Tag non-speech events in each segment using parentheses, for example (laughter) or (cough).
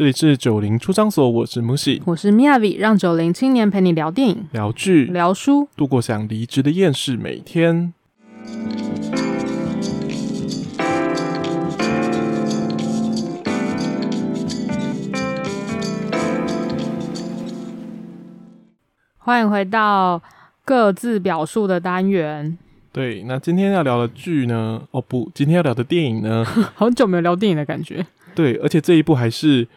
这里是九零出张所，我是木喜，我是 Miyavi，让九零青年陪你聊电影、聊剧、聊书，度过想离职的厌世每天。欢迎回到各自表述的单元。对，那今天要聊的剧呢？哦不，今天要聊的电影呢？(laughs) 好久没有聊电影的感觉。对，而且这一部还是。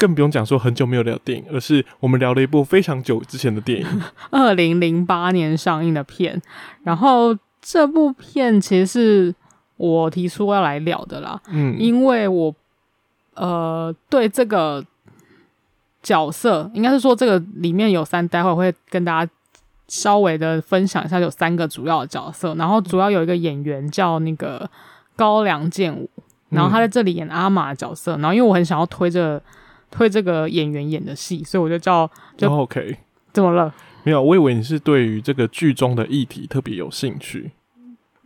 更不用讲说很久没有聊电影，而是我们聊了一部非常久之前的电影，(laughs) 二零零八年上映的片。然后这部片其实是我提出要来聊的啦，嗯，因为我呃对这个角色，应该是说这个里面有三，待会我会跟大家稍微的分享一下，有三个主要的角色，然后主要有一个演员叫那个高良健吾，然后他在这里演阿玛角色，然后因为我很想要推这个。推这个演员演的戏，所以我就叫就 OK。怎么了？没有，我以为你是对于这个剧中的议题特别有兴趣，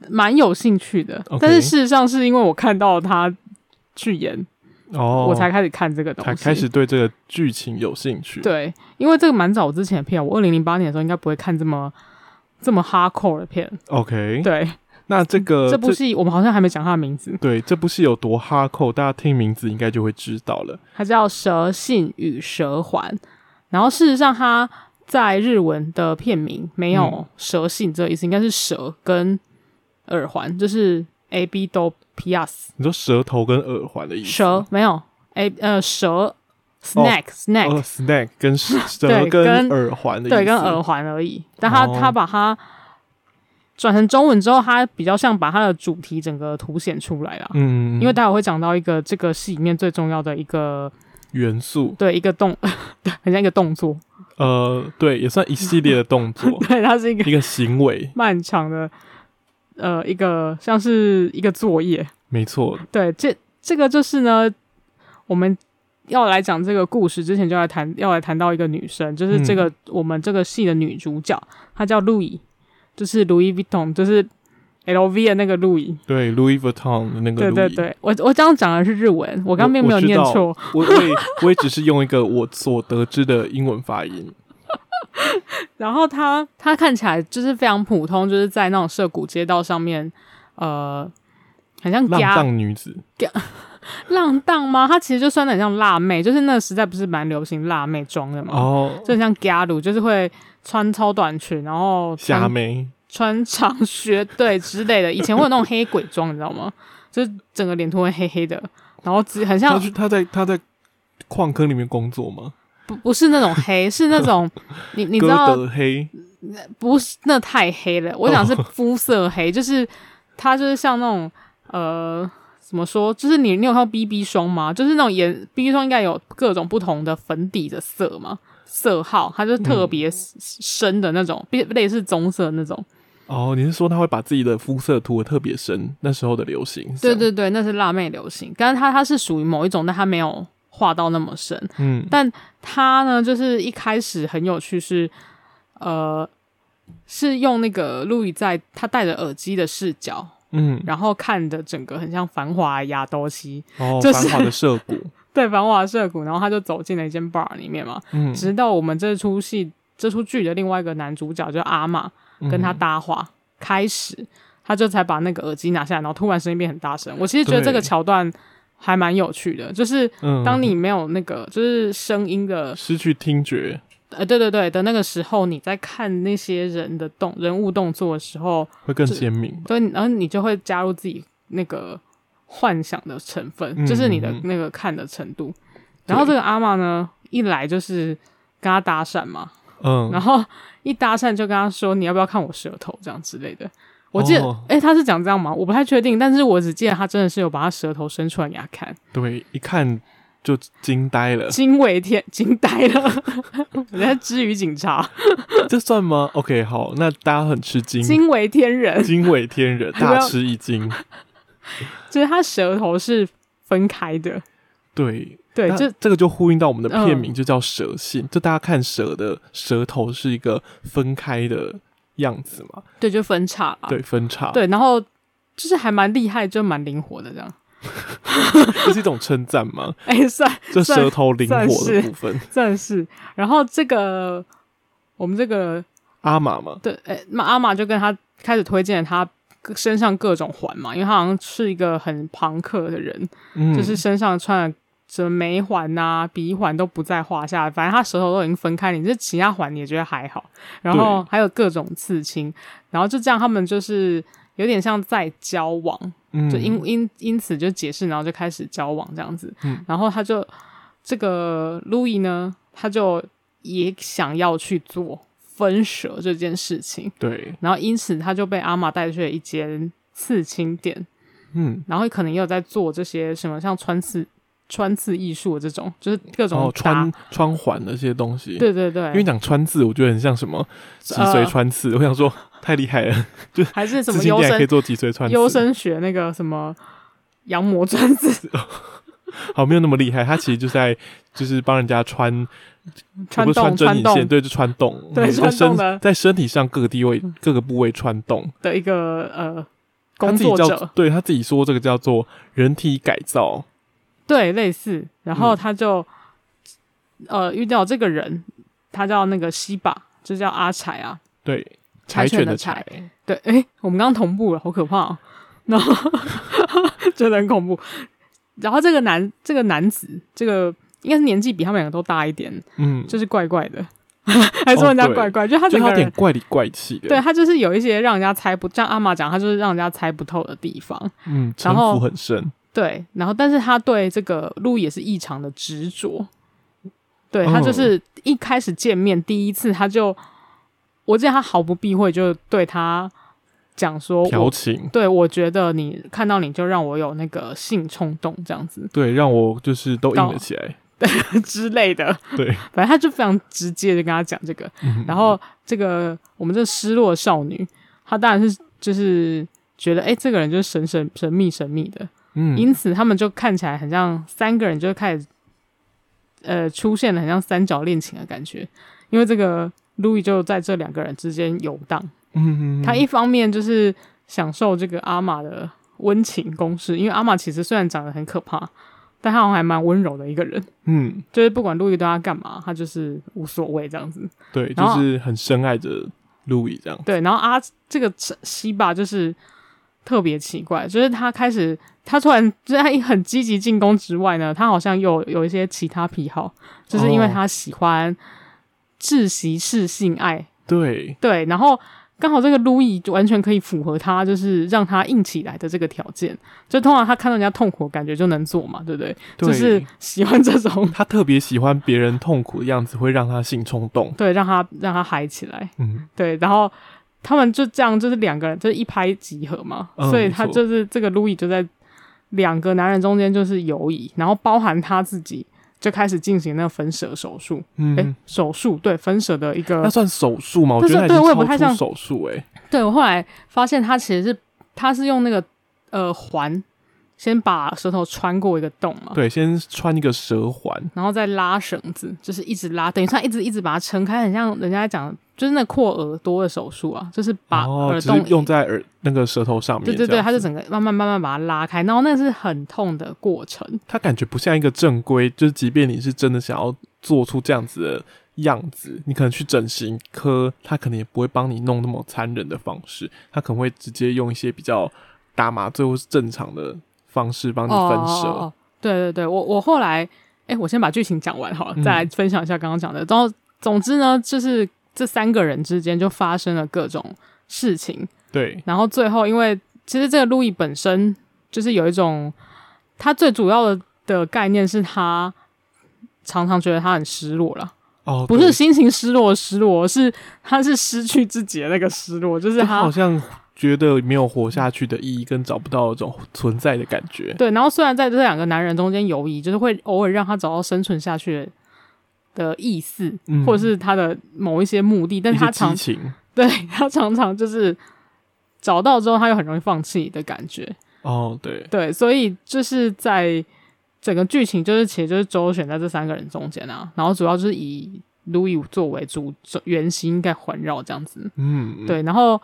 蛮有兴趣的。Okay. 但是事实上是因为我看到他去演哦，我才开始看这个东西，才开始对这个剧情有兴趣。对，因为这个蛮早之前的片，我二零零八年的时候应该不会看这么这么 hardcore 的片。OK，对。那这个这部戏我们好像还没讲他的名字。对，这部戏有多哈扣，大家听名字应该就会知道了。它叫《蛇信与蛇环》，然后事实上它在日文的片名没有“蛇信”这个意思，嗯、应该是“蛇”跟“耳环”，就是 “a b do p s”。你说舌头跟耳环的意思？蛇没有 A 呃蛇 snack、哦、snack、哦、snack 跟蛇 (laughs) 跟耳环的意思，对，跟耳环而已。但他他、哦、把它。转成中文之后，它比较像把它的主题整个凸显出来了。嗯，因为待会会讲到一个这个戏里面最重要的一个元素，对，一个动，对，很像一个动作。呃，对，也算一系列的动作。(laughs) 对，它是一个一个行为，漫长的，呃，一个像是一个作业。没错。对，这这个就是呢，我们要来讲这个故事之前，就来谈，要来谈到一个女生，就是这个、嗯、我们这个戏的女主角，她叫路易。就是 Louis Vuitton，就是 L V 的那个 Louis，对，Louis Vuitton 的那个 Louis。对对对，我我这样讲的是日文，我刚刚并没有念错，我我，也我也只是用一个我所得知的英文发音。(laughs) 然后她她看起来就是非常普通，就是在那种涩谷街道上面，呃，很像浪荡女子，(laughs) 浪荡吗？她其实就穿得很像辣妹，就是那个时代不是蛮流行辣妹装的嘛，哦，就很像 Garu，就是会。穿超短裙，然后穿穿长靴，对之类的。以前会有那种黑鬼装，你知道吗？就是整个脸涂会黑黑的，然后只很像。他在他在矿坑里面工作吗？不，不是那种黑，(laughs) 是那种你你知道黑？不是，那太黑了。我想是肤色黑，就是他就是像那种呃，怎么说？就是你你有看到 BB 霜吗？就是那种颜 BB 霜应该有各种不同的粉底的色嘛？色号，它就特别深的那种，类、嗯、类似棕色那种。哦，你是说他会把自己的肤色涂的特别深？那时候的流行？对对对，那是辣妹流行。但是它它是属于某一种，但它没有画到那么深。嗯，但它呢，就是一开始很有趣是，是呃，是用那个路易在他戴着耳机的视角，嗯，然后看的整个很像繁华亚多西，哦，就是、繁华的涩谷。(laughs) 对，繁华涩谷，然后他就走进了一间 bar 里面嘛。嗯，直到我们这出戏、这出剧的另外一个男主角就阿玛跟他搭话、嗯、开始，他就才把那个耳机拿下来，然后突然声音变很大声。我其实觉得这个桥段还蛮有趣的，就是当你没有那个就是声音的失去听觉，呃，对对对的那个时候，你在看那些人的动人物动作的时候会更鲜明。对，然后你就会加入自己那个。幻想的成分，嗯、就是你的那个看的程度。嗯、然后这个阿玛呢，一来就是跟他搭讪嘛，嗯，然后一搭讪就跟他说：“你要不要看我舌头？”这样之类的。我记得，哎、哦欸，他是讲这样吗？我不太确定，但是我只记得他真的是有把他舌头伸出来给他看。对，一看就惊呆了，惊为天，惊呆了。(laughs) 人家之于警察，这算吗？OK，好，那大家很吃惊，惊为天人，惊为天人，(laughs) 大吃一惊。就是他舌头是分开的，对对，这这个就呼应到我们的片名，就叫蛇信。嗯、就大家看蛇的舌头是一个分开的样子嘛？对，就分叉，对，分叉，对，然后就是还蛮厉害，就蛮灵活的这样。(laughs) 这是一种称赞吗？(laughs) 哎、欸，算，这舌头灵活的部分，(laughs) 算是。然后这个我们这个阿玛嘛，对，哎、欸，那阿玛就跟他开始推荐他身上各种环嘛，因为他好像是一个很庞克的人，嗯、就是身上穿的什么眉环啊、鼻环都不在话下，反正他舌头都已经分开，你这其他环你也觉得还好。然后还有各种刺青，然后就这样，他们就是有点像在交往。就因因因此就解释，然后就开始交往这样子。嗯，然后他就这个路易呢，他就也想要去做分舍这件事情。对，然后因此他就被阿玛带去了一间刺青店。嗯，然后可能也有在做这些什么像穿刺穿刺艺术这种，就是各种、哦、穿穿环的这些东西。对对对，因为讲穿刺，我觉得很像什么脊髓穿刺。呃、我想说。太厉害了，(laughs) 就还是什么优生可以做脊髓穿，优生学那个什么羊膜穿刺，(laughs) 好，没有那么厉害。他其实就在就是帮人家穿穿洞穿针引线，对，就穿洞，对，穿洞的。在身体上各个地位各个部位穿洞。的一个呃工作者，对他自己说这个叫做人体改造，对，类似。然后他就、嗯、呃遇到这个人，他叫那个西巴，就叫阿柴啊，对。柴犬的柴，对，哎、欸，我们刚刚同步了，好可怕哦、喔，(laughs) 然后 (laughs) 真的很恐怖。然后这个男，这个男子，这个应该是年纪比他们两个都大一点，嗯，就是怪怪的，(laughs) 还说人家怪怪，哦、就他整个有点怪里怪气的，对他就是有一些让人家猜不，像阿玛讲，他就是让人家猜不透的地方，嗯，城府很深，对，然后但是他对这个路也是异常的执着，对他就是一开始见面、嗯、第一次他就。我记得他毫不避讳，就对他讲说调情。对，我觉得你看到你就让我有那个性冲动，这样子。对，让我就是都硬了起来，对 (laughs) 之类的。对，反正他就非常直接的跟他讲这个。嗯、然后这个我们这失落少女，她当然是就是觉得，哎、欸，这个人就是神神神秘神秘的。嗯，因此他们就看起来很像三个人，就开始呃出现了很像三角恋情的感觉，因为这个。路易就在这两个人之间游荡，嗯，他一方面就是享受这个阿玛的温情攻势，因为阿玛其实虽然长得很可怕，但他好像还蛮温柔的一个人，嗯，就是不管路易对他干嘛，他就是无所谓这样子，对，就是很深爱着路易这样，对，然后阿这个西巴就是特别奇怪，就是他开始他突然就是他很积极进攻之外呢，他好像又有，有一些其他癖好，就是因为他喜欢。哦窒息式性爱，对对，然后刚好这个路易完全可以符合他，就是让他硬起来的这个条件。就通常他看到人家痛苦，感觉就能做嘛，对不对？对，就是喜欢这种，他特别喜欢别人痛苦的样子，会让他性冲动，对，让他让他嗨起来，嗯，对。然后他们就这样，就是两个人，就是一拍即合嘛，嗯，所以他就是这个路易就在两个男人中间就是游移，然后包含他自己。就开始进行那个分舍手术，嗯，欸、手术对分舍的一个，那算手术吗？我觉得对，我也不太像手术，哎，对我后来发现他其实是他是用那个呃环。先把舌头穿过一个洞嘛，对，先穿一个舌环，然后再拉绳子，就是一直拉，等于他一直一直把它撑开，很像人家讲，就是那扩耳朵的手术啊，就是把耳洞、哦、用在耳那个舌头上面，对对对，他就整个慢慢慢慢把它拉开，然后那是很痛的过程，他感觉不像一个正规，就是即便你是真的想要做出这样子的样子，你可能去整形科，他可能也不会帮你弄那么残忍的方式，他可能会直接用一些比较打麻醉或是正常的。方式帮你分舌。哦，对对对，我我后来，哎，我先把剧情讲完好了，再来分享一下刚刚讲的。然后，总之呢，就是这三个人之间就发生了各种事情。对，然后最后，因为其实这个路易本身就是有一种，他最主要的的概念是他常常觉得他很失落了。哦，不是心情失落失落，是他是失去自己的那个失落，就是他好像。觉得没有活下去的意义，跟找不到一种存在的感觉。对，然后虽然在这两个男人中间游移，就是会偶尔让他找到生存下去的意思，嗯、或者是他的某一些目的，但是他常 (laughs) 对他常常就是找到之后，他又很容易放弃的感觉。哦，对对，所以就是在整个剧情，就是其实就是周旋在这三个人中间啊，然后主要就是以路易作为主圆心，应该环绕这样子。嗯，对，然后。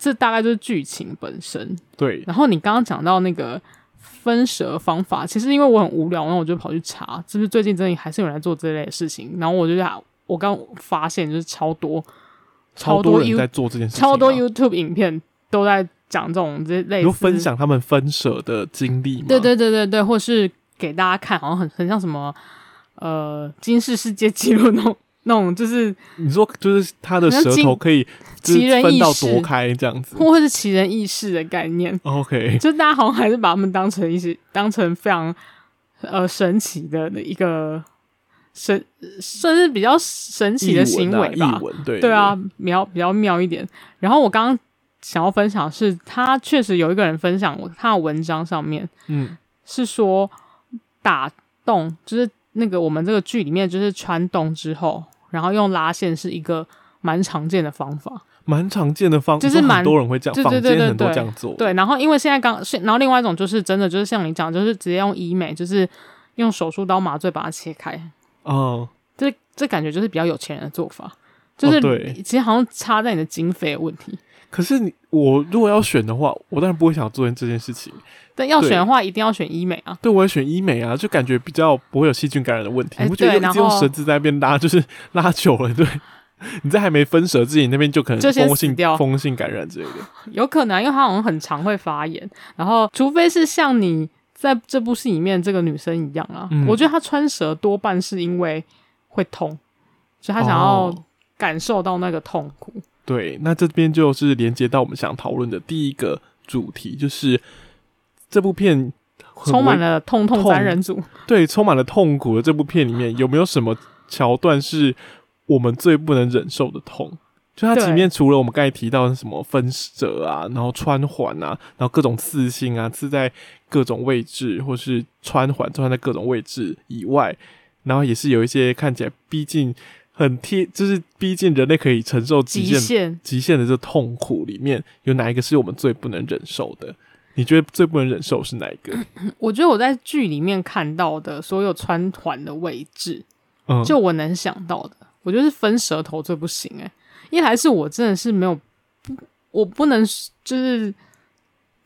这大概就是剧情本身。对，然后你刚刚讲到那个分蛇方法，其实因为我很无聊，然后我就跑去查，是不是最近真的还是有人在做这类的事情？然后我就想，我刚发现就是超多，超多人在做这件事情，超多 YouTube 影片都在讲这种这类，有分享他们分蛇的经历吗？对对对对对，或是给大家看，好像很很像什么呃，金氏世界纪录那种。那种就是你说，就是他的舌头可以奇人分到多开这样子，或者是奇人异事的概念。OK，(laughs) 就大家好像还是把他们当成一些当成非常呃神奇的一个神，甚至比较神奇的行为吧。对对啊，比较比较妙一点。然后我刚刚想要分享的是，他确实有一个人分享我他的文章上面，嗯，是说打洞就是。那个我们这个剧里面就是穿洞之后，然后用拉线是一个蛮常见的方法，蛮常见的方法，就是蛮多人会这样，对对对对，很多这样做。对，然后因为现在刚，然后另外一种就是真的就是像你讲，就是直接用医美，就是用手术刀麻醉把它切开。哦，这这感觉就是比较有钱人的做法，就是、其实好像差在你的经费的问题。可是你我如果要选的话，我当然不会想做这件事情。但要选的话，一定要选医美啊！对，我也选医美啊，就感觉比较不会有细菌感染的问题。你不觉得一直用绳子在那边拉，就是拉久了，对，(laughs) 你在还没分舌之前，那边就可能风性风性感染之类的。有可能，因为它好像很常会发炎。然后，除非是像你在这部戏里面这个女生一样啊，嗯、我觉得她穿舌多半是因为会痛，所以她想要感受到那个痛苦。哦、对，那这边就是连接到我们想讨论的第一个主题，就是。这部片充满了痛痛三人组，对，充满了痛苦的这部片里面有没有什么桥段是我们最不能忍受的痛？就它前面除了我们刚才提到的什么分折啊，然后穿环啊，然后各种刺心啊，刺在各种位置，或是穿环穿在各种位置以外，然后也是有一些看起来逼近很贴，就是逼近人类可以承受极限极限，的这痛苦里面，有哪一个是我们最不能忍受的？你觉得最不能忍受是哪一个？(coughs) 我觉得我在剧里面看到的所有穿环的位置，嗯，就我能想到的，我觉得是分舌头最不行哎、欸，一来是我真的是没有，我不能就是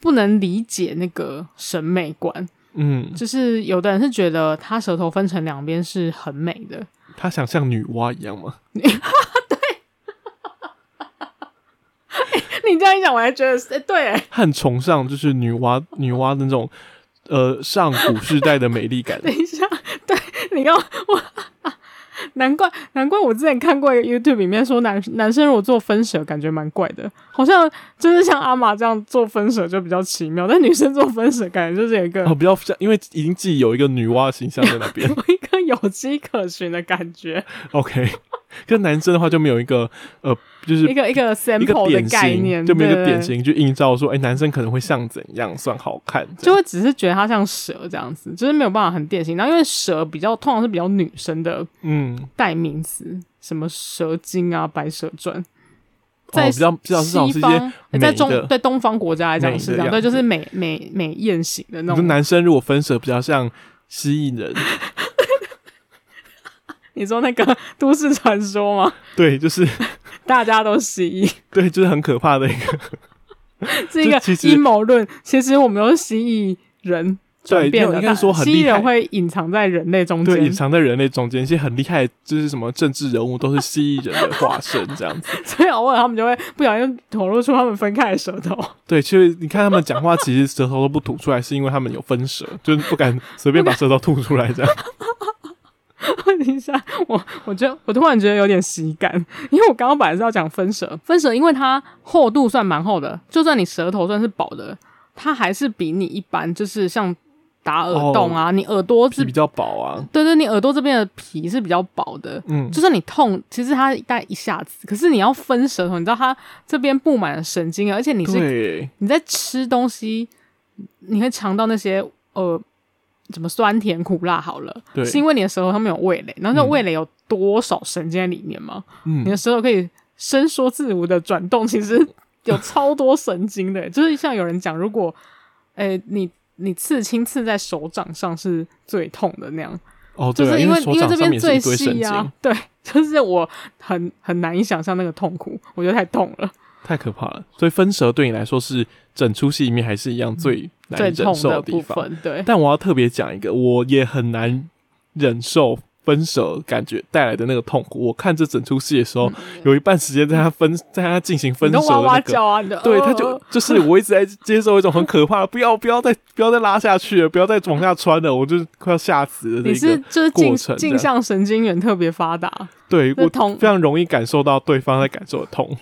不能理解那个审美观，嗯，就是有的人是觉得他舌头分成两边是很美的，他想像女娲一样吗？(laughs) 你这样一讲，我还觉得哎、欸、对、欸，很崇尚就是女娲女娲的那种呃上古时代的美丽感。(laughs) 等一下，对，你看我，(laughs) 难怪难怪我之前看过一个 YouTube 里面说男男生如果做分舍感觉蛮怪的，好像就是像阿玛这样做分舍就比较奇妙，但女生做分舍感觉就是有一个哦比较像，因为已经自己有一个女娲形象在那边，(laughs) 有一个有迹可循的感觉。OK。跟男生的话就没有一个呃，就是一个一个 sample 的概念，就没有一个典型，去映照说，哎、欸，男生可能会像怎样算好看，就会只是觉得他像蛇这样子，就是没有办法很典型。然后因为蛇比较通常是比较女生的，嗯，代名词，什么蛇精啊、白蛇传，在比较比较是些在中对东方国家来讲是这样，对，就是美美美艳型的那种。男生如果分舌比较像蜥蜴人。(laughs) 你说那个 (laughs) 都市传说吗？(laughs) 对，就是 (laughs) 大家都蜥蜴。对，就是很可怕的一个，是一个阴谋论。其实我们都是蜥蜴人转变的，应该说很厉害。蜥蜴人会隐藏在人类中间，对，隐藏在人类中间。一些很厉害，就是什么政治人物都是蜥蜴人的化身，这样子。所以偶尔他们就会不小心吐露出他们分开的舌头。对，其实你看他们讲话，其实舌头都不吐出来，是因为他们有分舌，就是不敢随便把舌头吐出来这样。(laughs) 问一下，我我觉得我突然觉得有点喜感，(laughs) 因为我刚刚本来是要讲分舌，分舌因为它厚度算蛮厚的，就算你舌头算是薄的，它还是比你一般就是像打耳洞啊，哦、你耳朵是比较薄啊，对，对对，你耳朵这边的皮是比较薄的，嗯，就算你痛，其实它大概一下子，可是你要分舌头，你知道它这边布满了神经，而且你是你在吃东西，你会尝到那些呃。怎么酸甜苦辣好了，对。是因为你的舌头上面有味蕾，然后那个味蕾有多少神经在里面吗？嗯，你的舌头可以伸缩自如的转动，其实有超多神经的，(laughs) 就是像有人讲，如果诶、欸、你你刺青刺在手掌上是最痛的那样，哦，就是因为因为这边最细啊，对，(laughs) 就是我很很难以想象那个痛苦，我觉得太痛了，太可怕了。所以分舌对你来说是整出戏里面还是一样最难以忍受的地方。对，但我要特别讲一个，我也很难忍受。分手感觉带来的那个痛苦，我看这整出戏的时候，嗯、有一半时间在他分，在他进行分手的那个，哇哇叫啊、对，他就就是我一直在接受一种很可怕的，不要不要再不要再拉下去了，不要再往下穿了，我就快要吓死了。你是就是镜镜像神经元特别发达，对，我非常容易感受到对方在感受的痛。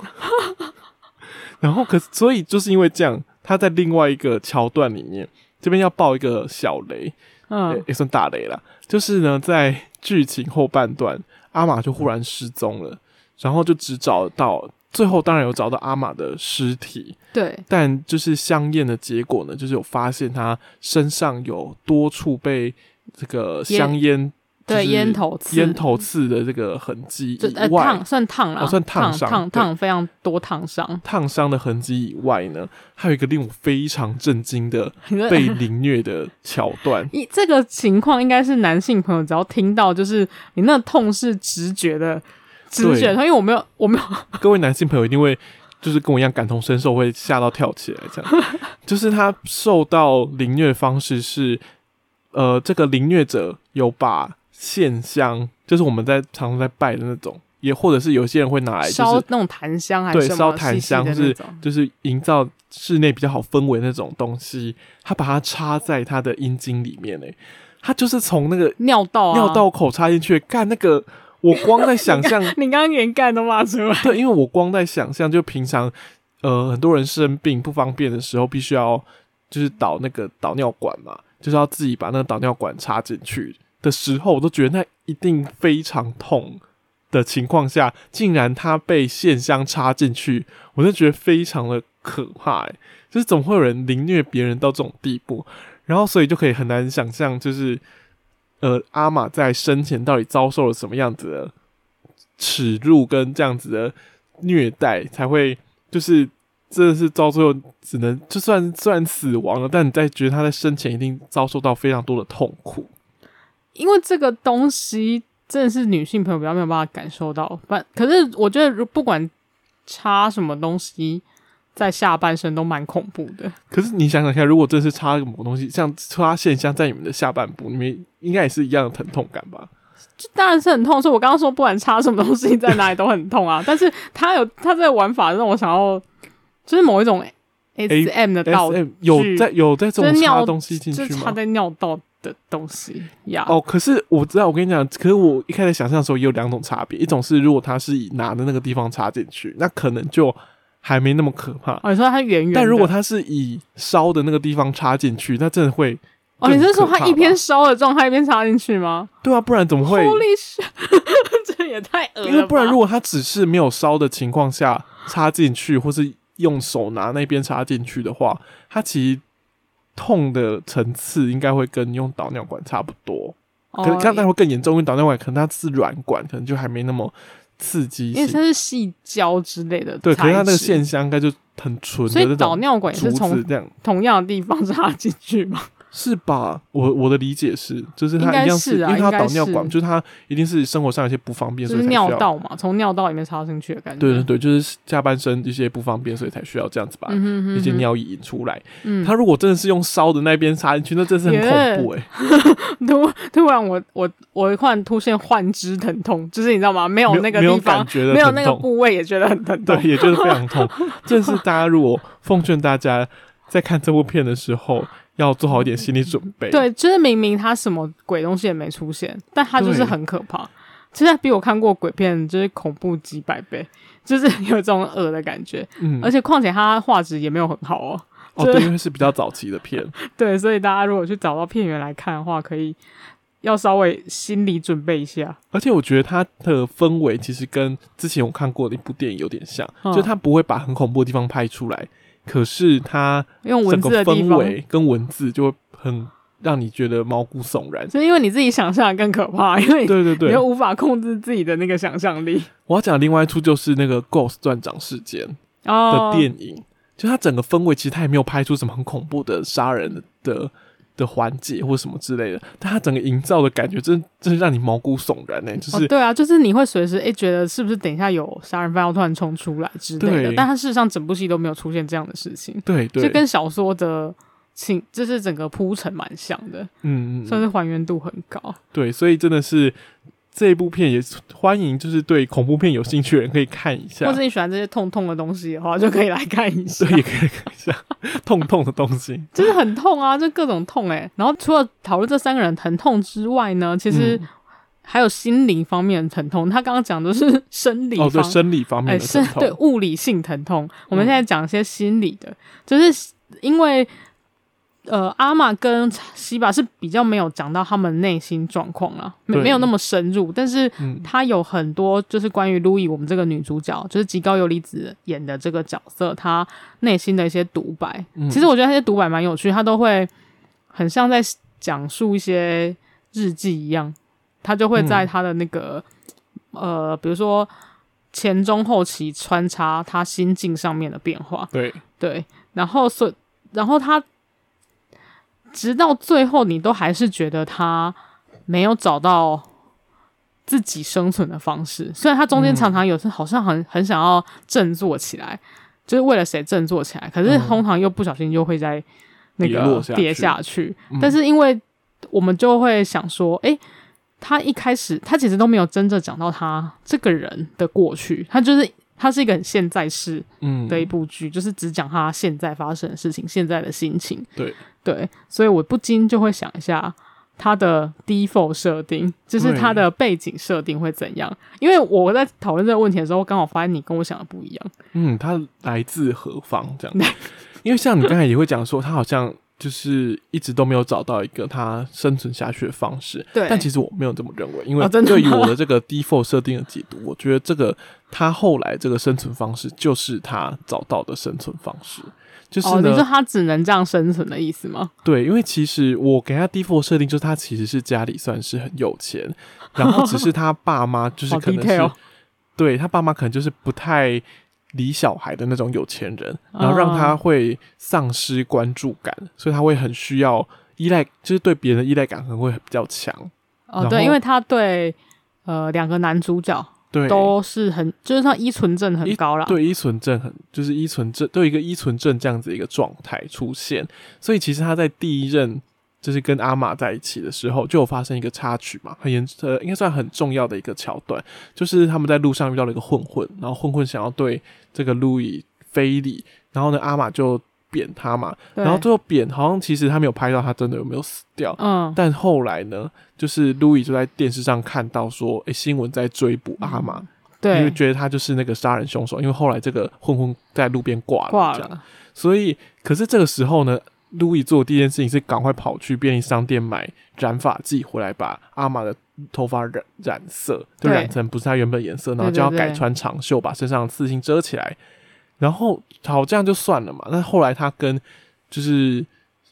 (laughs) 然后可所以就是因为这样，他在另外一个桥段里面，这边要爆一个小雷，嗯，也算大雷了，就是呢在。剧情后半段，阿玛就忽然失踪了，然后就只找到最后，当然有找到阿玛的尸体，对，但就是相验的结果呢，就是有发现他身上有多处被这个香烟。对，烟头刺，烟头刺的这个痕迹以外，烫算烫了，哦，算烫伤，烫烫非常多烫伤。烫伤的痕迹以外呢，还有一个令我非常震惊的被凌虐的桥段。(laughs) 一这个情况应该是男性朋友只要听到，就是你那痛是直觉的，直觉。因为我没有，我没有。(laughs) 各位男性朋友一定会就是跟我一样感同身受，会吓到跳起来。这样，(laughs) 就是他受到凌虐方式是，呃，这个凌虐者有把。线香就是我们在常常在拜的那种，也或者是有些人会拿来烧那种檀香，还是对烧檀香，是就是营造室内比较好氛围那种东西。他把它插在他的阴茎里面，诶，他就是从那个尿道尿道口插进去。干那个，我光在想象，(laughs) 你刚刚连干都骂出来。对，因为我光在想象，就平常呃很多人生病不方便的时候，必须要就是导那个导尿管嘛，就是要自己把那个导尿管插进去。的时候，我都觉得那一定非常痛的情况下，竟然他被线香插进去，我就觉得非常的可怕。诶，就是怎么会有人凌虐别人到这种地步？然后，所以就可以很难想象，就是呃，阿玛在生前到底遭受了什么样子的耻辱跟这样子的虐待，才会就是真的是到最后只能就算算死亡了，但你在觉得他在生前一定遭受到非常多的痛苦。因为这个东西真的是女性朋友比较没有办法感受到，反可是我觉得如不管插什么东西在下半身都蛮恐怖的。可是你想想看，如果真是插什么东西，像插线香在你们的下半部，你们应该也是一样的疼痛感吧？就当然是很痛，所以我刚刚说不管插什么东西在哪里都很痛啊。但是他有他这个玩法让我想要，就是某一种 S M 的道具，有在有在这种插东西进去吗？就插在尿道。的东西呀，哦，可是我知道，我跟你讲，可是我一开始想象的时候也有两种差别，一种是如果他是以拿的那个地方插进去，那可能就还没那么可怕。哦，你说它圆圆，但如果它是以烧的那个地方插进去，那真的会哦，你是说它一边烧的状态一边插进去吗？对啊，不然怎么会？Holy shit，(laughs) 这也太恶了。因为不然，如果它只是没有烧的情况下插进去，或是用手拿那边插进去的话，它其实。痛的层次应该会跟用导尿管差不多，哦、可能这样会更严重。因为导尿管可能它是软管，可能就还没那么刺激。因为它是细胶之类的，对，可是它那个线香应该就很纯的。所以导尿管也是从这样同样的地方插进去吗？是吧？我我的理解是，就是他一样是，是啊、因为他导尿管，是就是他一定是生活上有些不方便，所以尿道嘛，从尿道里面插进去的感觉。对对对，就是下半身一些不方便，所以才需要这样子把一些尿液引出来。嗯，他如果真的是用烧的那边插进去，那真是很恐怖哎、欸！(laughs) 突突然我，我我我忽然突现幻肢疼痛，就是你知道吗？没有那个地方，没有，没有那个部位也觉得很疼痛，对，也觉得非常痛。(laughs) 这是大家如果奉劝大家在看这部片的时候。要做好一点心理准备。对，就是明明他什么鬼东西也没出现，但他就是很可怕。其实他比我看过鬼片就是恐怖几百倍，就是 (laughs) 有这种恶的感觉。嗯，而且况且他画质也没有很好哦。哦，对，因为是比较早期的片。(laughs) 对，所以大家如果去找到片源来看的话，可以要稍微心理准备一下。而且我觉得它的氛围其实跟之前我看过的一部电影有点像，嗯、就他不会把很恐怖的地方拍出来。可是它用文字的氛围跟文字就会很让你觉得毛骨悚然，所以因为你自己想象的更可怕，因为对对对，你又无法控制自己的那个想象力。我要讲另外一出就是那个《Ghost 断掌事件》的电影，哦、就它整个氛围其实它也没有拍出什么很恐怖的杀人的。的环节或什么之类的，但他整个营造的感觉真真是让你毛骨悚然呢、欸。就是、哦、对啊，就是你会随时诶、欸、觉得是不是等一下有杀人犯要突然冲出来之类的，但他事实上整部戏都没有出现这样的事情。对对，就跟小说的情，就是整个铺陈蛮像的，嗯嗯，算是还原度很高。对，所以真的是。这一部片也欢迎，就是对恐怖片有兴趣的人可以看一下，或者你喜欢这些痛痛的东西的话，就可以来看一下。(laughs) 对，也可以看一下痛痛的东西，(laughs) 就是很痛啊，就各种痛哎、欸。然后除了讨论这三个人疼痛之外呢，其实还有心灵方面的疼痛。他刚刚讲的是生理方，哦，对，生理方面的疼痛，欸、对，物理性疼痛。我们现在讲一些心理的，就是因为。呃，阿玛跟西巴是比较没有讲到他们内心状况啦，没没有那么深入，但是他有很多就是关于路易我们这个女主角，就是极高游离子演的这个角色，她内心的一些独白。嗯、其实我觉得那些独白蛮有趣，他都会很像在讲述一些日记一样，他就会在他的那个、嗯、呃，比如说前中后期穿插他心境上面的变化。对对，然后所然后他。直到最后，你都还是觉得他没有找到自己生存的方式。虽然他中间常常有时好像很很想要振作起来，就是为了谁振作起来，可是通常又不小心就会在那个跌下去。但是因为我们就会想说，诶，他一开始他其实都没有真正讲到他这个人的过去，他就是他是一个很现在式的一部剧，就是只讲他现在发生的事情，现在的心情。对。对，所以我不禁就会想一下他的 default 设定，就是他的背景设定会怎样？因为我在讨论这个问题的时候，刚好发现你跟我想的不一样。嗯，他来自何方？这样，(laughs) 因为像你刚才也会讲说，他好像就是一直都没有找到一个他生存下去的方式。对，但其实我没有这么认为，因为对于我的这个 default 设定的解读，我觉得这个他后来这个生存方式就是他找到的生存方式。就是呢，哦，你说他只能这样生存的意思吗？(laughs) 对，因为其实我给他 default 设定就是他其实是家里算是很有钱，然后只是他爸妈 (laughs) 就是可能是，哦，对他爸妈可能就是不太理小孩的那种有钱人，然后让他会丧失关注感，哦，所以他会很需要依赖，就是对别人的依赖感可能会比较强。哦，对，因为他对呃两个男主角。对，都是很，就是他依存症很高啦。对，依存症很，就是依存症都有一个依存症这样子一个状态出现。所以其实他在第一任就是跟阿玛在一起的时候，就有发生一个插曲嘛，很严呃，应该算很重要的一个桥段，就是他们在路上遇到了一个混混，然后混混想要对这个路易非礼，然后呢，阿玛就。扁他嘛，然后最后扁，好像其实他没有拍到他真的有没有死掉。嗯，但后来呢，就是路易就在电视上看到说，诶、欸，新闻在追捕阿玛，对，因为觉得他就是那个杀人凶手。因为后来这个混混在路边挂了，挂了。所以，可是这个时候呢，路易做的第一件事情是赶快跑去便利商店买染发剂回来，把阿玛的头发染染色，就染成不是他原本颜色，然后就要改穿长袖，把身上的刺青遮起来。然后好，这样就算了嘛。那后来他跟就是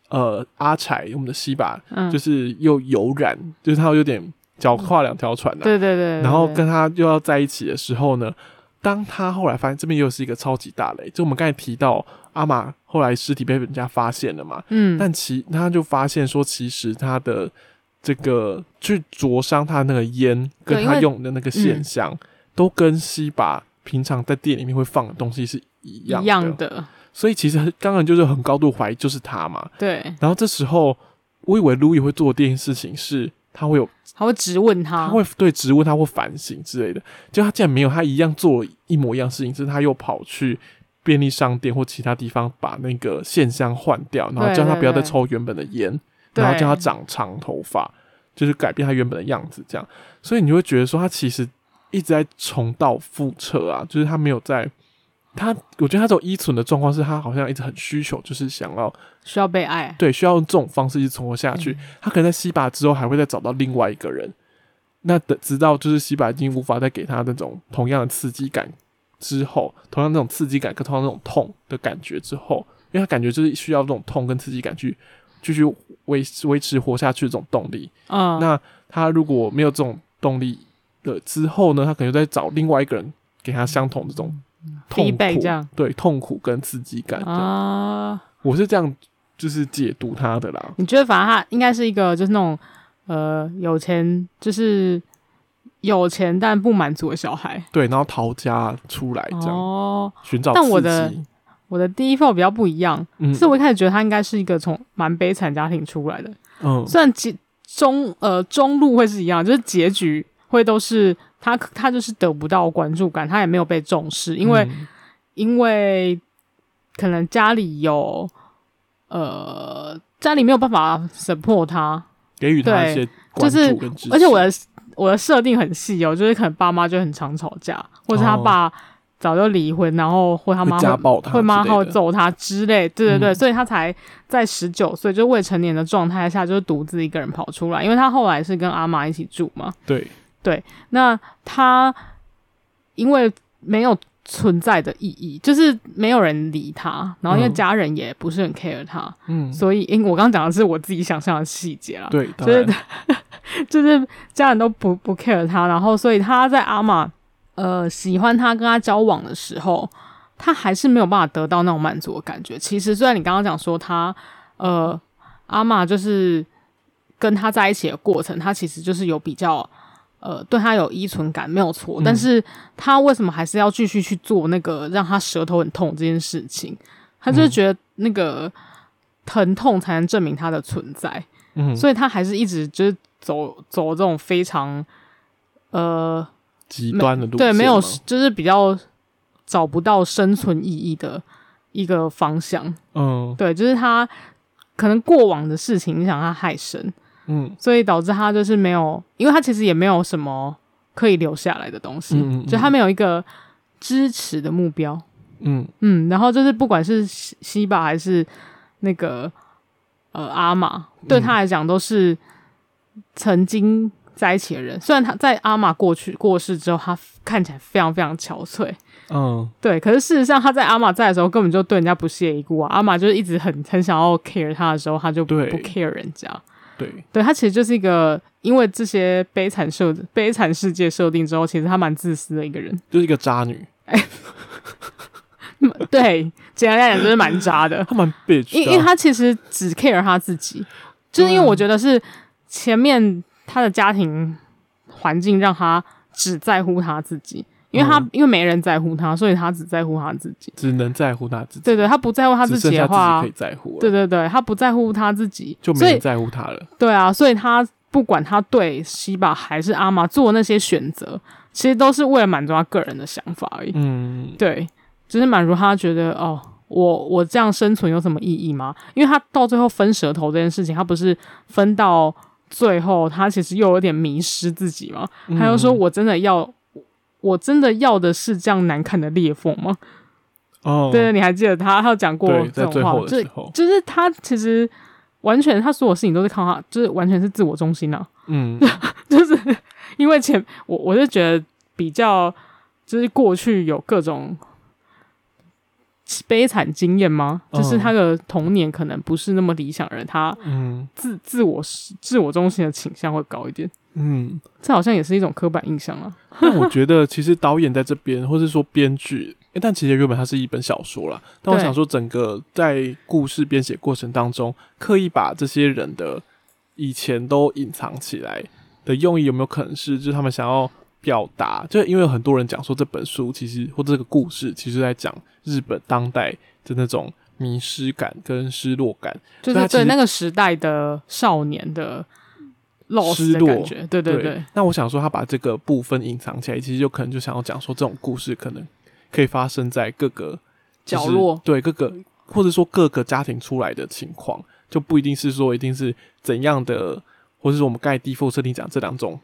呃阿柴，我们的西巴，就是又有染，嗯、就是他有点脚跨两条船的、啊。对对对。然后跟他又要在一起的时候呢，当他后来发现这边又是一个超级大雷，就我们刚才提到阿玛后来尸体被人家发现了嘛。嗯。但其他就发现说，其实他的这个去灼伤他那个烟，跟他用的那个线香，都跟西巴平常在店里面会放的东西是。一样，一样的，所以其实当然就是很高度怀疑就是他嘛。对。然后这时候，我以为路易会做的第一件事情是，他会有，他会质问他，他会对质问他会反省之类的。就他竟然没有，他一样做一模一样事情，是他又跑去便利商店或其他地方把那个线香换掉，然后叫他不要再抽原本的烟，然后叫他长长头发，就是改变他原本的样子，这样。所以你就会觉得说，他其实一直在重蹈覆辙啊，就是他没有在。他，我觉得他这种依存的状况是他好像一直很需求，就是想要需要被爱，对，需要用这种方式一直存活下去。嗯、他可能在西巴之后还会再找到另外一个人，那等直到就是西巴已经无法再给他那种同样的刺激感之后，同样那种刺激感跟同样那种痛的感觉之后，因为他感觉就是需要这种痛跟刺激感去继续维维持活下去的这种动力。嗯，那他如果没有这种动力的之后呢，他可能在找另外一个人给他相同的这种。痛苦，这样。对，痛苦跟刺激感啊，我是这样就是解读他的啦。你觉得反正他应该是一个就是那种呃有钱就是有钱但不满足的小孩，对，然后逃家出来这样哦，寻找。但我的我的第一份比较不一样，嗯、是我一开始觉得他应该是一个从蛮悲惨家庭出来的。嗯，虽然结中呃中路会是一样，就是结局会都是他他就是得不到关注感，他也没有被重视，因为、嗯、因为可能家里有呃家里没有办法 support 他，给予他一些关注跟支持，就是，而且我的我的设定很细哦，就是可能爸妈就很常吵架，或者他爸。哦早就离婚，然后或他妈会家暴他，会妈后揍他之类，对对对，嗯、所以他才在十九岁就未成年的状态下，就是独自一个人跑出来，因为他后来是跟阿妈一起住嘛。对对，那他因为没有存在的意义，就是没有人理他，然后因为家人也不是很 care 他，嗯，所以因为我刚刚讲的是我自己想象的细节啦，对，就是 (laughs) 就是家人都不不 care 他，然后所以他在阿玛。呃，喜欢他跟他交往的时候，他还是没有办法得到那种满足的感觉。其实，虽然你刚刚讲说他，呃，阿玛就是跟他在一起的过程，他其实就是有比较，呃，对他有依存感，没有错。嗯、但是他为什么还是要继续去做那个让他舌头很痛这件事情？他就是觉得那个疼痛才能证明他的存在。嗯，所以他还是一直就是走走这种非常，呃。极端的路对，没有，就是比较找不到生存意义的一个方向。嗯，对，就是他可能过往的事情影响他太深，嗯，所以导致他就是没有，因为他其实也没有什么可以留下来的东西，嗯，嗯，就他没有一个支持的目标，嗯嗯，然后就是不管是西巴还是那个呃阿玛，对他来讲都是曾经。在一起的人，虽然他在阿玛过去过世之后，他看起来非常非常憔悴，嗯，对。可是事实上，他在阿玛在的时候，根本就对人家不屑一顾啊。阿玛就是一直很很想要 care 他的时候，他就不 care 人家。对，对他其实就是一个因为这些悲惨设悲惨世界设定之后，其实他蛮自私的一个人，就是一个渣女。哎、欸，对，简单来讲就是蛮渣的。他蛮 bitch，因因为他其实只 care 他自己，就是因为我觉得是前面。他的家庭环境让他只在乎他自己，因为他、嗯、因为没人在乎他，所以他只在乎他自己，只能在乎他自己。对对，他不在乎他自己的话，可以在乎。对对对，他不在乎他自己，就没人在乎他了。对啊，所以他不管他对西巴还是阿玛做那些选择，其实都是为了满足他个人的想法而已。嗯，对，就是满足他觉得哦，我我这样生存有什么意义吗？因为他到最后分舌头这件事情，他不是分到。最后，他其实又有点迷失自己嘛。他又说：“我真的要，我真的要的是这样难看的裂缝吗？”哦，对，你还记得他，他有讲过这种话，就是就是他其实完全他所有事情都是靠他，就是完全是自我中心啊。嗯，(laughs) 就是因为前我我就觉得比较，就是过去有各种。悲惨经验吗？就是他的童年可能不是那么理想的人，他自自我自我中心的倾向会高一点。嗯，这好像也是一种刻板印象啊。(laughs) 但我觉得其实导演在这边，或是说编剧，但其实原本它是一本小说啦。但我想说，整个在故事编写过程当中，刻意把这些人的以前都隐藏起来的用意，有没有可能是，就是他们想要表达？就因为有很多人讲说，这本书其实或者这个故事，其实在讲。日本当代的那种迷失感跟失落感，就是对那个时代的少年的失落感觉。对对对，对。那我想说，他把这个部分隐藏起来，其实就可能就想要讲说，这种故事可能可以发生在各个角落，对各个或者说各个家庭出来的情况，就不一定是说一定是怎样的，或者说我们刚才 default 设定讲这两种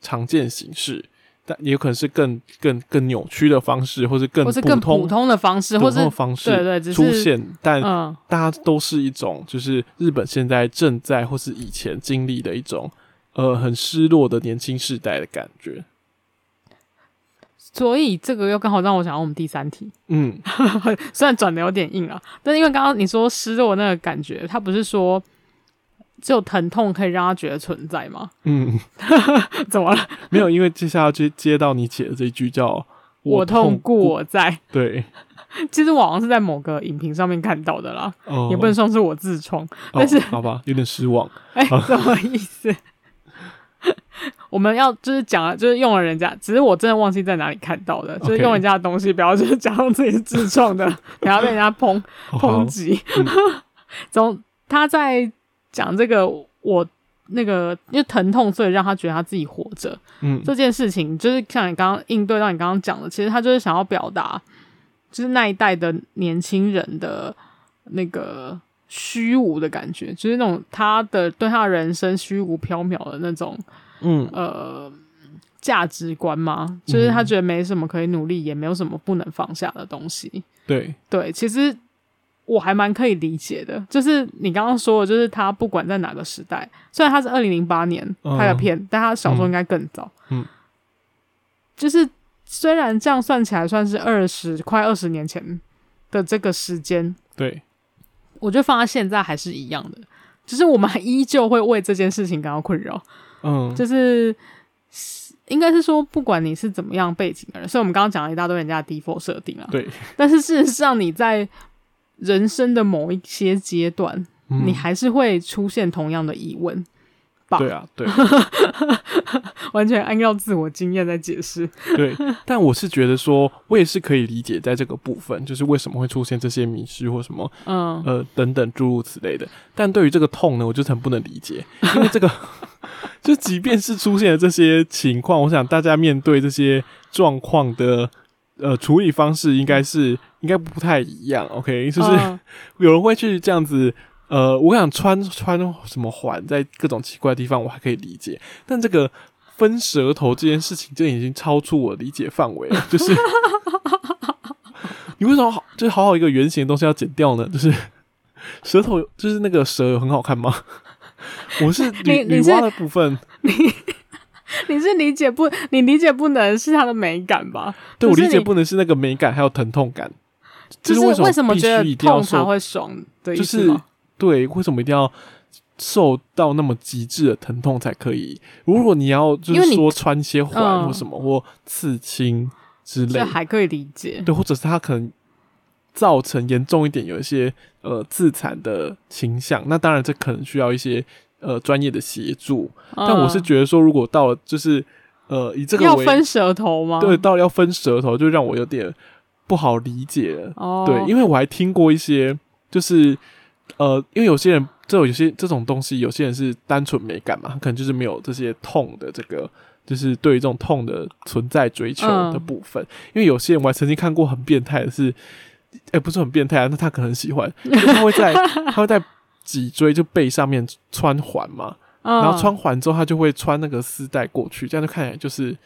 常见形式。但也有可能是更更更扭曲的方式，或是更或是，更普通的方式，或者方式对对对出现，但大家都是一种，就是日本现在正在或是以前经历的一种呃很失落的年轻世代的感觉。所以这个又刚好让我想到我们第三题，嗯，(laughs) 虽然转的有点硬啊，但因为刚刚你说失落那个感觉，他不是说。只有疼痛可以让他觉得存在吗？嗯，(laughs) 怎么了？没有，因为接下来接接到你写的这一句叫 (laughs) “我痛故我在”。对，(laughs) 其实我好像是在某个影评上面看到的啦，哦、也不能算是我自创，但是、哦、好吧，有点失望。哎、欸，什么意思？我们要就是讲，就是用了人家，只是我真的忘记在哪里看到的，就是用人家的东西，不要就是假装自己是自创的，然后被人家抨抨击。总他在讲这个，我那个因为疼痛，所以让他觉得他自己活着。嗯，这件事情就是像你刚刚应对到你刚刚讲的，其实他就是想要表达，就是那一代的年轻人的那个。虚无的感觉，就是那种他的对他的人生虚无缥缈的那种，嗯呃价值观嘛，就是他觉得没什么可以努力，也没有什么不能放下的东西。对对，其实我还蛮可以理解的，就是你刚刚说的，就是他不管在哪个时代，虽然他是二零零八年拍的片，嗯、但他小说应该更早。嗯，就是虽然这样算起来算是二十快二十年前的这个时间，对。我觉得放在现在还是一样的，就是我们还依旧会为这件事情感到困扰。嗯，就是应该是说，不管你是怎么样背景的人，所以我们刚刚讲了一大堆人家的 default 设定啊。对。但是事实上，你在人生的某一些阶段，嗯，你还是会出现同样的疑问。对啊，对，(laughs) 完全按照自我经验在解释。对，但我是觉得说，我也是可以理解在这个部分，就是为什么会出现这些迷失或什么，嗯，呃，等等诸如此类的。但对于这个痛呢，我就很不能理解，因为这个，(laughs) 就即便是出现了这些情况，我想大家面对这些状况的呃处理方式，应该是应该不太一样。OK，就是 (laughs) 有人会去这样子。呃，我想穿穿什么环在各种奇怪的地方，我还可以理解。但这个分舌头这件事情，就已经超出我理解范围了。(laughs) 就是你为什么好，就是好好一个圆形的东西要剪掉呢？(laughs) 就是舌头，就是那个舌有很好看吗？我是女女娲的部分，你你是理解不？你理解不能是它的美感吧？对，我理解不能是那个美感，还有疼痛感。就是为什么觉得痛才会爽的意思吗？就是对，为什么一定要受到那么极致的疼痛才可以？如果你要就是说穿些环或什么、嗯、或刺青之类，还可以理解。对，或者是他可能造成严重一点，有一些呃自残的倾向，那当然这可能需要一些呃专业的协助、嗯。但我是觉得说，如果到了就是呃以这个为要分舌头吗？对，到了要分舌头，就让我有点不好理解了。哦，对，因为我还听过一些就是。呃，因为有些人，这有些这种东西，有些人是单纯美感嘛，可能就是没有这些痛的这个，就是对于这种痛的存在追求的部分。嗯、因为有些人，我还曾经看过很变态的是，哎、欸，不是很变态啊，那他可能喜欢，(laughs) 就是、他会在他会在脊椎就背上面穿环嘛、嗯，然后穿环之后，他就会穿那个丝带过去，这样就看起来就是，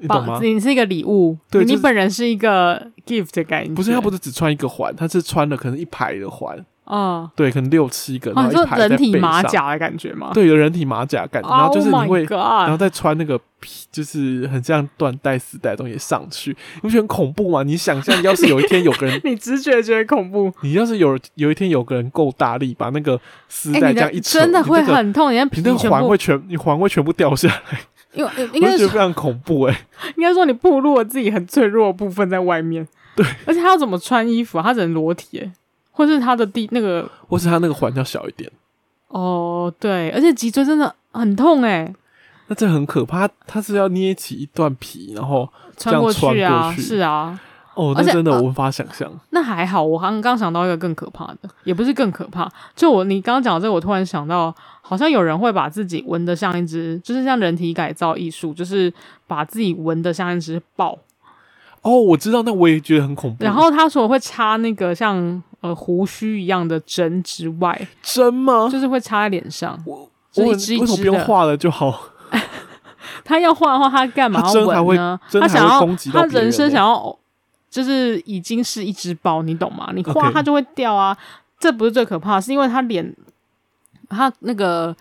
你懂吗？你是一个礼物，对，你本人是一个 gift 的感觉，不是，他不是只穿一个环，他是穿了可能一排的环。嗯，对，可能六七个，然后一排在背上，人体马甲的感觉吗？对，有人体马甲感觉，然后就是你会，oh、然后再穿那个皮，就是很像缎带丝带的东西上去，你不觉得很恐怖吗？你想象，要是有一天有个人，(laughs) 你直觉觉得恐怖，你要是有有一天有个人够大力，把那个丝带这样一扯，真的会很痛，你那个环会全，你环会全部掉下来，因为应该是非常恐怖哎、欸，(laughs) 应该说你暴露了自己很脆弱的部分在外面，(laughs) 对，而且他要怎么穿衣服啊？他只能裸体哎、欸。或是他的地那个，或是他那个环要小一点。哦，对，而且脊椎真的很痛哎。那这很可怕，他是要捏起一段皮，然后穿过去啊，是啊。哦，那真的我无法想象、呃。那还好，我刚刚想到一个更可怕的，也不是更可怕。就我你刚刚讲的这个，我突然想到，好像有人会把自己纹的像一只，就是像人体改造艺术，就是把自己纹的像一只豹。哦，我知道，那我也觉得很恐怖。然后他说会插那个像呃胡须一样的针之外，针吗？就是会插在脸上。我我为什么不用画了就好？(laughs) 他要画的话，他干嘛要纹呢？他想要他人生想要就是已经是一只包，你懂吗？你画它就会掉啊。这不是最可怕，是因为他脸他那个。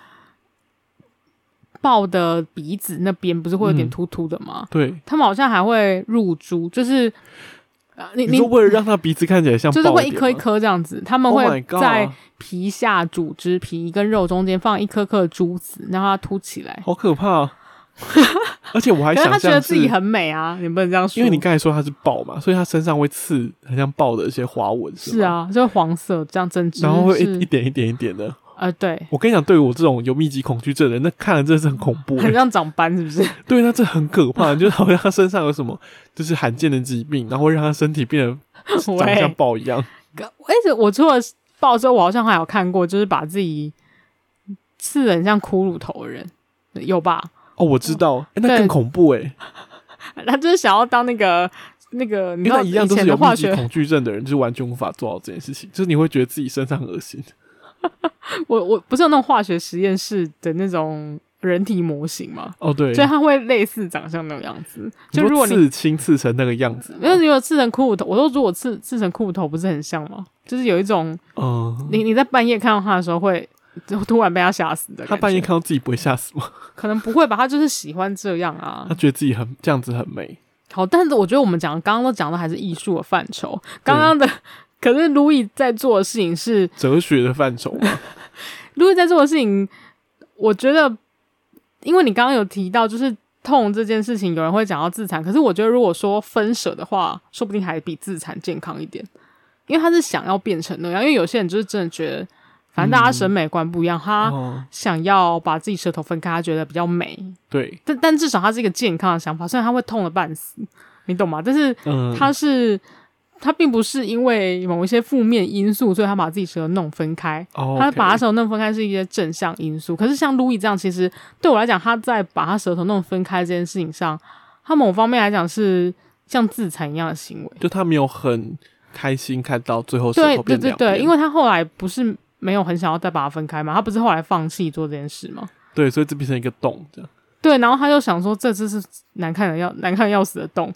豹的鼻子那边不是会有点突突的吗？嗯、对，他们好像还会入珠，就是你你说为了让他鼻子看起来像，就是会一颗一颗这样子，他们会在皮下组织皮跟肉中间放一颗颗珠子，让它凸起来，好可怕、啊！(laughs) 而且我还想象他觉得自己很美啊，你不能这样说，因为你刚才说他是豹嘛，所以他身上会刺很像豹的一些花纹，是啊，就黄色这样针织，然后会一一点一点一点的。呃，对，我跟你讲，对于我这种有密集恐惧症的人，那看了真的是很恐怖，很像长斑，是不是？(laughs) 对，那这很可怕，就好像他身上有什么，就是罕见的疾病，然后会让他身体变得长得像 (laughs) 豹一样。而且我除了豹之后，我好像还有看过，就是把自己刺得很像骷髅头的人，有吧？哦，我知道，欸、那更恐怖哎、欸，(laughs) 他就是想要当那个。那个，你那一样都是有密集恐惧症的人，就是完全无法做到这件事情。就是你会觉得自己身上恶心。(laughs) 我我不是有那种化学实验室的那种人体模型吗？哦，对，所以它会类似长相那个样子。就如果你刺青刺成那个样子，因为你有刺成骷髅头，我说如果刺刺成骷髅头，不是很像吗？就是有一种，嗯，你你在半夜看到他的时候，会突然被他吓死的。他半夜看到自己不会吓死吗？(laughs) 可能不会吧，他就是喜欢这样啊。他觉得自己很这样子很美。好，但是我觉得我们讲刚刚都讲的还是艺术的范畴。刚刚的，(laughs) 可是路易在做的事情是哲学的范畴。(laughs) 路易在做的事情，我觉得，因为你刚刚有提到，就是痛这件事情，有人会讲到自残。可是我觉得，如果说分舍的话，说不定还比自残健康一点，因为他是想要变成那样。因为有些人就是真的觉得。反正大家审美观不一样，嗯、他想要把自己舌头分开，他觉得比较美。对，但但至少他是一个健康的想法，虽然他会痛的半死，你懂吗？但是他是、嗯、他并不是因为某一些负面因素，所以他把自己舌头弄分开。哦、他把他舌头弄分开是一些正向因素。可是像路易这样，其实对我来讲，他在把他舌头弄分开这件事情上，他某方面来讲是像自残一样的行为。就他没有很开心看到最后舌头变。对对对对，因为他后来不是。没有很想要再把它分开嘛？他不是后来放弃做这件事吗？对，所以这变成一个洞，这样。对，然后他就想说，这只是难看的要难看要死的洞。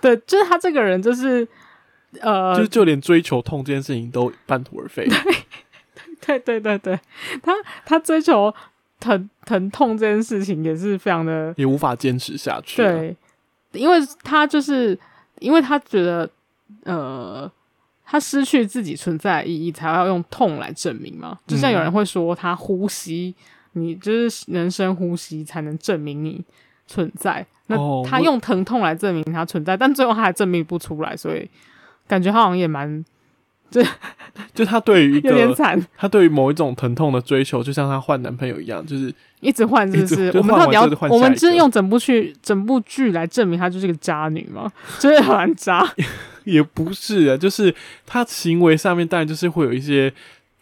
对，就是他这个人，就是呃，就是就连追求痛这件事情都半途而废。对，对，对，对，对，(laughs) 他他追求疼疼痛这件事情也是非常的，也无法坚持下去啊。对，因为他就是因为他觉得呃。他失去自己存在的意义，才要用痛来证明吗？就像有人会说，他呼吸，嗯、你就是人生呼吸才能证明你存在。那他用疼痛来证明他存在，哦、但最后他还证明不出来，所以感觉他好像也蛮，就 (laughs) 就他对于一个有点惨，他对于某一种疼痛的追求，就像他换男朋友一样，就是一直换，是不是？我们到底要我们就是用整部剧整部剧来证明她就是个渣女吗？(laughs) 就是很渣。(laughs) 也不是啊，就是他行为上面当然就是会有一些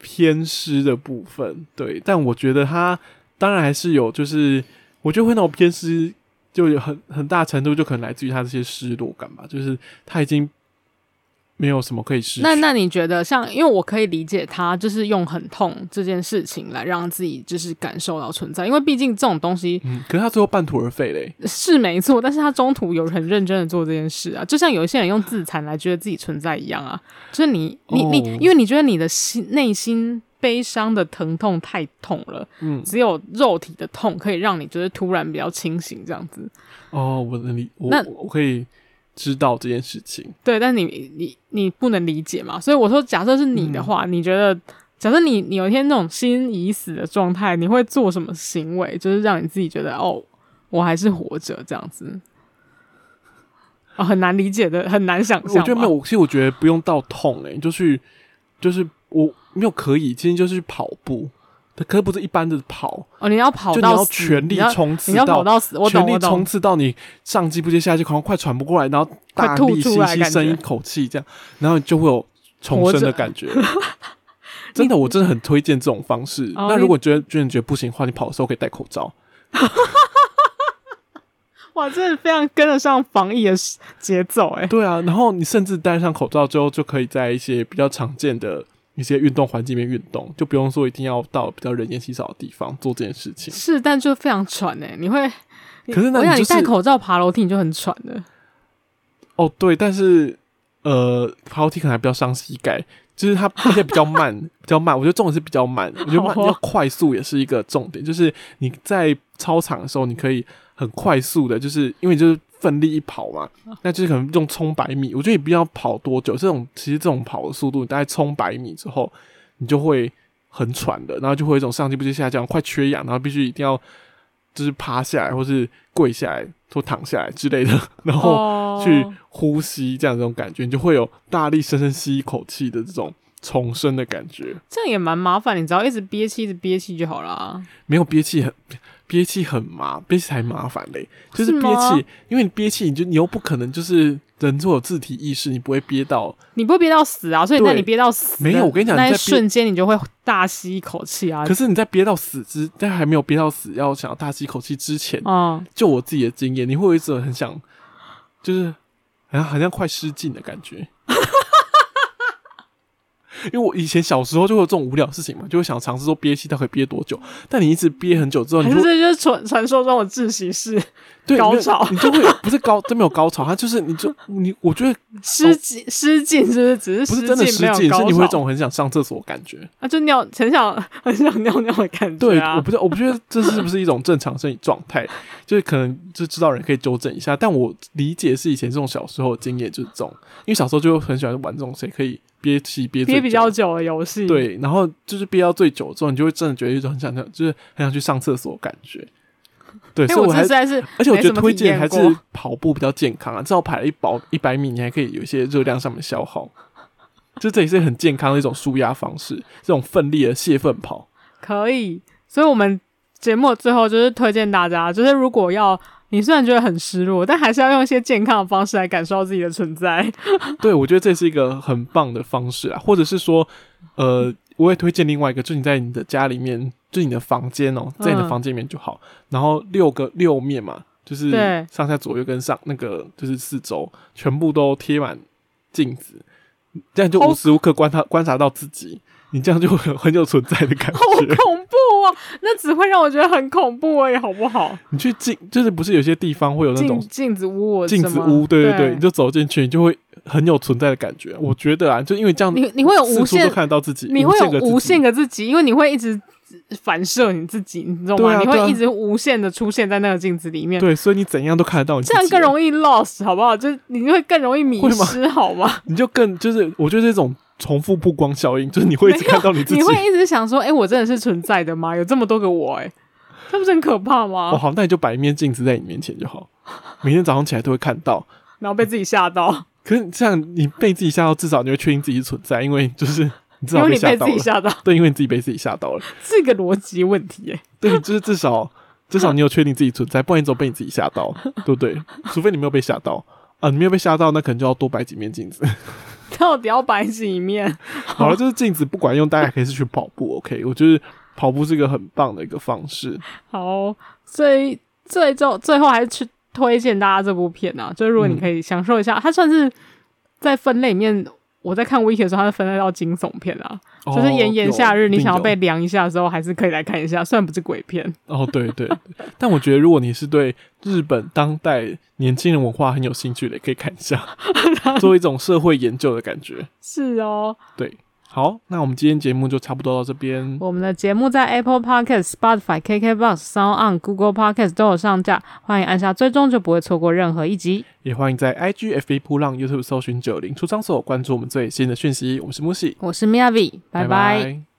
偏失的部分，对。但我觉得他当然还是有，就是我觉得会那种偏失，就有很很大程度就可能来自于他这些失落感吧，就是他已经。没有什么可以失去。那那你觉得像，因为我可以理解他就是用很痛这件事情来让自己就是感受到存在，因为毕竟这种东西，嗯，可是他最后半途而废嘞，是没错。但是他中途有很认真的做这件事啊，就像有一些人用自残来觉得自己存在一样啊。就是你你你，因为你觉得你的心内心悲伤的疼痛太痛了，嗯，只有肉体的痛可以让你觉得突然比较清醒这样子。哦，我能理，那我可以。知道这件事情，对，但你你你不能理解嘛？所以我说，假设是你的话，嗯、你觉得，假设你你有一天那种心已死的状态，你会做什么行为，就是让你自己觉得哦，我还是活着这样子？哦，很难理解的，很难想象。我觉得没有，其实我觉得不用到痛诶、欸，就是就是我没有可以，今天就是跑步。可是不是一般的跑哦，你要跑到，就你要全力冲刺到，你要跑到死，我懂，全力冲刺到你上气不接下气，可能快喘不过来，然后大力吸吸深一口气，这样，然后你就会有重生的感觉。着 (laughs) 真的，我真的很推荐这种方式。你那如果觉得觉得你觉得不行的话，你跑的时候可以戴口罩。(laughs) 哇，真的非常跟得上防疫的节奏哎。对啊，然后你甚至戴上口罩之后，就可以在一些比较常见的。一些运动环境里面运动，就不用说一定要到比较人烟稀少的地方做这件事情。是，但就非常喘哎、欸，你会，可是那你、就是、你戴口罩爬楼梯你就很喘的。哦，对，但是呃，爬楼梯可能还比较伤膝盖，就是它而且比较 (laughs) 慢，比较慢。我觉得重点是比较慢，我觉得慢要快速也是一个重点。就是你在操场的时候，你可以很快速的，就是因为就是。奋力一跑嘛，那就是可能用冲百米。我觉得也不要跑多久，这种其实这种跑的速度，你大概冲百米之后，你就会很喘的，然后就会有一种上气不接下气，快缺氧，然后必须一定要就是趴下来，或是跪下来，或躺下来之类的，(laughs) 然后去呼吸，这样这种感觉，你就会有大力深深吸一口气的这种重生的感觉。这样也蛮麻烦，你只要一直憋气，一直憋气就好了。没有憋气很。憋气很麻，憋气才麻烦嘞。就是憋气，因为你憋气，你就你又不可能就是人都有自体意识，你不会憋到，你不会憋到死啊。所以那你憋到死，没有，我跟你讲，那一瞬间你就会大吸一口气啊。可是你在憋到死之，但还没有憋到死，要想要大吸一口气之前，嗯，就我自己的经验，你会有一种很想，就是好像好像快失禁的感觉。因为我以前小时候就会有这种无聊的事情嘛，就会想尝试说憋气，它可以憋多久？但你一直憋很久之后，你就是就是传传说中的窒息式对高潮，你就会不是高，真没有高潮，它就是你就你，我觉得失禁失禁是不是？只是不是真的失禁，是你会有一种很想上厕所的感觉啊，就尿很想很想尿尿的感觉啊。对，我不知道，我不觉得这是不是一种正常生理状态，就是可能就知道人可以纠正一下。但我理解是以前这种小时候的经验就是这种，因为小时候就很喜欢玩这种谁可以。憋气憋憋比较久的游戏，对，然后就是憋到最久之后，你就会真的觉得一种很想，就是很想去上厕所的感觉。对，所以我还是，而且我觉得推荐还是跑步比较健康啊，至少跑了一百一百米，你还可以有一些热量上面消耗，就这也是很健康的一种舒压方式，这种奋力的泄愤跑可以。所以我们节目最后就是推荐大家，就是如果要。你虽然觉得很失落，但还是要用一些健康的方式来感受到自己的存在。(laughs) 对，我觉得这是一个很棒的方式啊，或者是说，呃，我也推荐另外一个，就你在你的家里面，就你的房间哦，在你的房间里面就好，嗯、然后六个六面嘛，就是上下左右跟上那个就是四周全部都贴满镜子，这样就无时无刻观察观察到自己。你这样就很很有存在的感觉，好恐怖啊！那只会让我觉得很恐怖而已，好不好？你去镜，就是不是有些地方会有那种镜子屋，镜子屋，对对对，对你就走进去，你就会很有存在的感觉。我觉得啊，就因为这样，你你会有无限看得到自己，你会有无限个自己，因为你会一直反射你自己，你知道吗？你会一直无限的出现在那个镜子里面，对，所以你怎样都看得到你，这样更容易 lost，好不好？就你会更容易迷失，好吗？(laughs) 你就更就是，我觉得这种。重复曝光效应，就是你会一直看到你自己，(laughs) 你会一直想说：“哎、欸，我真的是存在的吗？有这么多个我、欸，哎，这不是很可怕吗？” (laughs) 哦，好，那你就摆一面镜子在你面前就好，每天早上起来都会看到，然后被自己吓到。可是这样，你被自己吓到，至少你会确定自己存在，因为就是你至少被。自己吓到，(laughs) 对，因为你自己被自己吓到了，是个逻辑问题、欸，哎，对，就是至少至少你有确定自己存在，不然你总被你自己吓到，对不对？除非你没有被吓到啊，你没有被吓到，那可能就要多摆几面镜子。(laughs) 到底要摆几面？(laughs) 好了，就是镜子不管用，大家可以是去跑步。OK，我觉得跑步是一个很棒的一个方式。好，所以最终最后还是去推荐大家这部片啊，就是如果你可以享受一下，嗯、它算是在分类里面。我在看 Wiki 的时候，它是分类到惊悚片啊，哦、就是炎炎夏日，你想要被凉一下的时候，还是可以来看一下。虽然不是鬼片哦，对对，(laughs) 但我觉得如果你是对日本当代年轻人文化很有兴趣的，也可以看一下，(laughs) 做一种社会研究的感觉。是哦，对。好，那我们今天节目就差不多到这边。我们的节目在 Apple Podcast、Spotify、KKBox、Sound On、Google Podcast 都有上架，欢迎按下追踪，就不会错过任何一集。也欢迎在 IG、FB、扑浪、YouTube 搜寻九零出张所，关注我们最新的讯息。我是木西，我是 Miyavi，拜拜。拜拜。